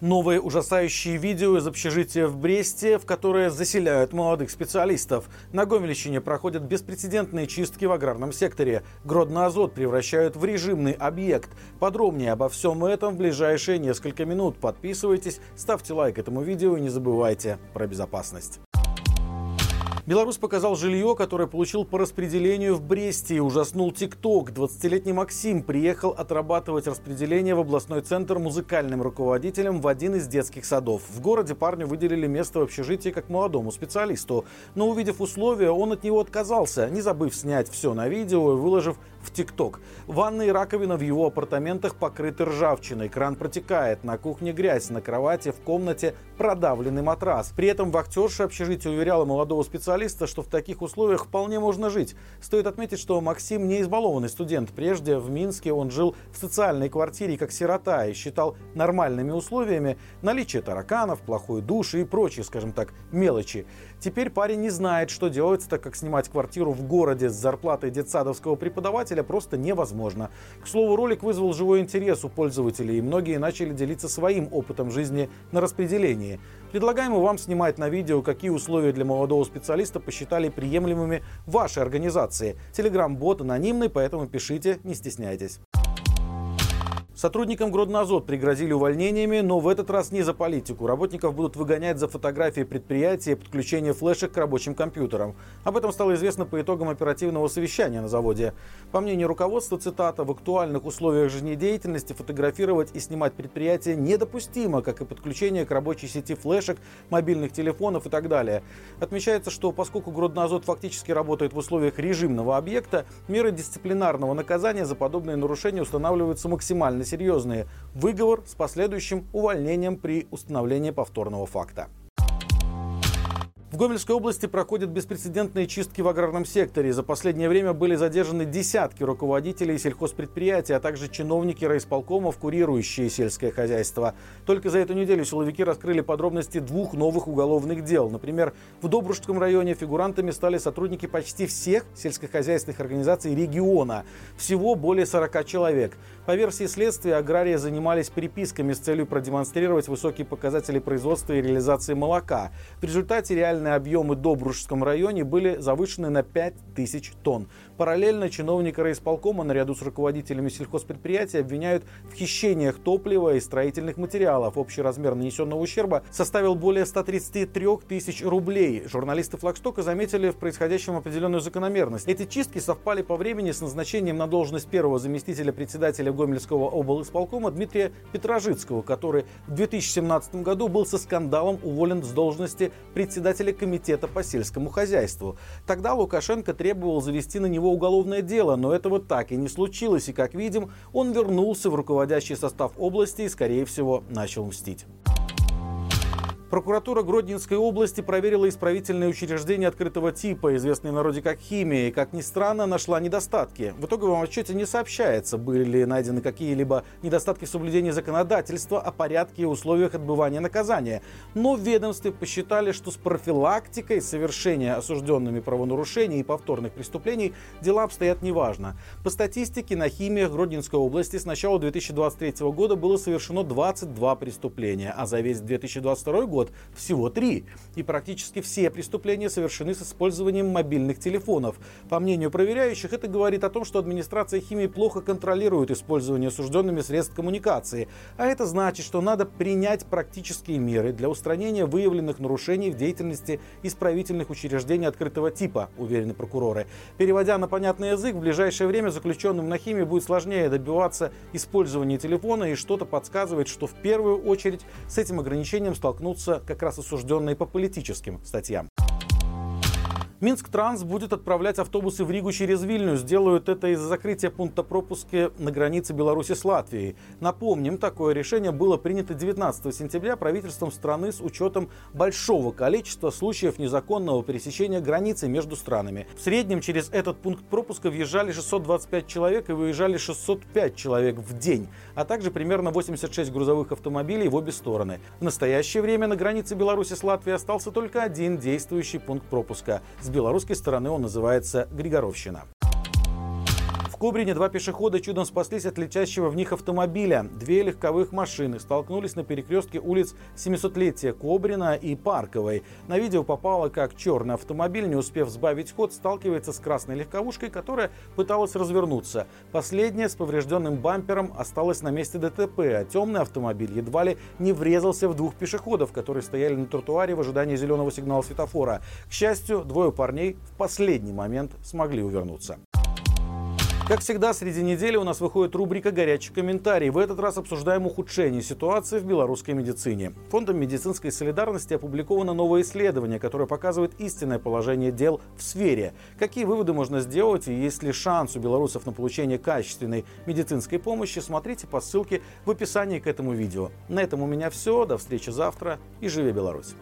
Новые ужасающие видео из общежития в Бресте, в которое заселяют молодых специалистов. На Гомельщине проходят беспрецедентные чистки в аграрном секторе. Гродно Азот превращают в режимный объект. Подробнее обо всем этом в ближайшие несколько минут. Подписывайтесь, ставьте лайк этому видео и не забывайте про безопасность. Беларусь показал жилье, которое получил по распределению в Бресте и ужаснул ТикТок. 20-летний Максим приехал отрабатывать распределение в областной центр музыкальным руководителем в один из детских садов. В городе парню выделили место в общежитии как молодому специалисту. Но увидев условия, он от него отказался, не забыв снять все на видео и выложив в ТикТок. Ванна и раковина в его апартаментах покрыты ржавчиной, кран протекает, на кухне грязь, на кровати в комнате продавленный матрас. При этом вахтерша общежития уверяла молодого специалиста, что в таких условиях вполне можно жить. Стоит отметить, что Максим не избалованный студент. Прежде в Минске он жил в социальной квартире как сирота и считал нормальными условиями наличие тараканов, плохой душ и прочие, скажем так, мелочи. Теперь парень не знает, что делать, так как снимать квартиру в городе с зарплатой детсадовского преподавателя просто невозможно. К слову, ролик вызвал живой интерес у пользователей, и многие начали делиться своим опытом жизни на распределении. Предлагаем вам снимать на видео, какие условия для молодого специалиста посчитали приемлемыми вашей организации. Телеграм-бот анонимный, поэтому пишите, не стесняйтесь. Сотрудникам Гроднозот пригрозили увольнениями, но в этот раз не за политику. Работников будут выгонять за фотографии предприятия и подключение флешек к рабочим компьютерам. Об этом стало известно по итогам оперативного совещания на заводе. По мнению руководства, цитата, в актуальных условиях жизнедеятельности фотографировать и снимать предприятие недопустимо, как и подключение к рабочей сети флешек, мобильных телефонов и так далее. Отмечается, что поскольку Гроднозот фактически работает в условиях режимного объекта, меры дисциплинарного наказания за подобные нарушения устанавливаются максимально серьезные. Выговор с последующим увольнением при установлении повторного факта. В Гомельской области проходят беспрецедентные чистки в аграрном секторе. За последнее время были задержаны десятки руководителей сельхозпредприятий, а также чиновники райисполкомов, курирующие сельское хозяйство. Только за эту неделю силовики раскрыли подробности двух новых уголовных дел. Например, в Добружском районе фигурантами стали сотрудники почти всех сельскохозяйственных организаций региона. Всего более 40 человек. По версии следствия, аграрии занимались переписками с целью продемонстрировать высокие показатели производства и реализации молока. В результате реальные объемы в Добружском районе были завышены на 5000 тонн. Параллельно чиновника райисполкома наряду с руководителями сельхозпредприятия обвиняют в хищениях топлива и строительных материалов. Общий размер нанесенного ущерба составил более 133 тысяч рублей. Журналисты Флагстока заметили в происходящем определенную закономерность. Эти чистки совпали по времени с назначением на должность первого заместителя председателя Гомельского облсполкома Дмитрия Петрожицкого, который в 2017 году был со скандалом уволен с должности председателя комитета по сельскому хозяйству. Тогда Лукашенко требовал завести на него уголовное дело, но этого так и не случилось, и, как видим, он вернулся в руководящий состав области и, скорее всего, начал мстить. Прокуратура Гродненской области проверила исправительные учреждения открытого типа, известные народе как химия, и, как ни странно, нашла недостатки. В итоговом отчете не сообщается, были ли найдены какие-либо недостатки в соблюдении законодательства о порядке и условиях отбывания наказания. Но в ведомстве посчитали, что с профилактикой совершения осужденными правонарушений и повторных преступлений дела обстоят неважно. По статистике, на химиях Гродненской области с начала 2023 года было совершено 22 преступления, а за весь 2022 год год всего три. И практически все преступления совершены с использованием мобильных телефонов. По мнению проверяющих, это говорит о том, что администрация химии плохо контролирует использование осужденными средств коммуникации. А это значит, что надо принять практические меры для устранения выявленных нарушений в деятельности исправительных учреждений открытого типа, уверены прокуроры. Переводя на понятный язык, в ближайшее время заключенным на химии будет сложнее добиваться использования телефона и что-то подсказывает, что в первую очередь с этим ограничением столкнутся как раз осужденные по политическим статьям. Минск Транс будет отправлять автобусы в Ригу через Вильню. Сделают это из-за закрытия пункта пропуска на границе Беларуси с Латвией. Напомним, такое решение было принято 19 сентября правительством страны с учетом большого количества случаев незаконного пересечения границы между странами. В среднем через этот пункт пропуска въезжали 625 человек и выезжали 605 человек в день, а также примерно 86 грузовых автомобилей в обе стороны. В настоящее время на границе Беларуси с Латвией остался только один действующий пункт пропуска – с белорусской стороны он называется Григоровщина. Кобрине два пешехода чудом спаслись от летящего в них автомобиля. Две легковых машины столкнулись на перекрестке улиц 700-летия Кобрина и Парковой. На видео попало, как черный автомобиль, не успев сбавить ход, сталкивается с красной легковушкой, которая пыталась развернуться. Последняя с поврежденным бампером осталась на месте ДТП, а темный автомобиль едва ли не врезался в двух пешеходов, которые стояли на тротуаре в ожидании зеленого сигнала светофора. К счастью, двое парней в последний момент смогли увернуться. Как всегда, среди недели у нас выходит рубрика «Горячий комментарий». В этот раз обсуждаем ухудшение ситуации в белорусской медицине. Фондом медицинской солидарности опубликовано новое исследование, которое показывает истинное положение дел в сфере. Какие выводы можно сделать и есть ли шанс у белорусов на получение качественной медицинской помощи, смотрите по ссылке в описании к этому видео. На этом у меня все. До встречи завтра и живи Беларусь!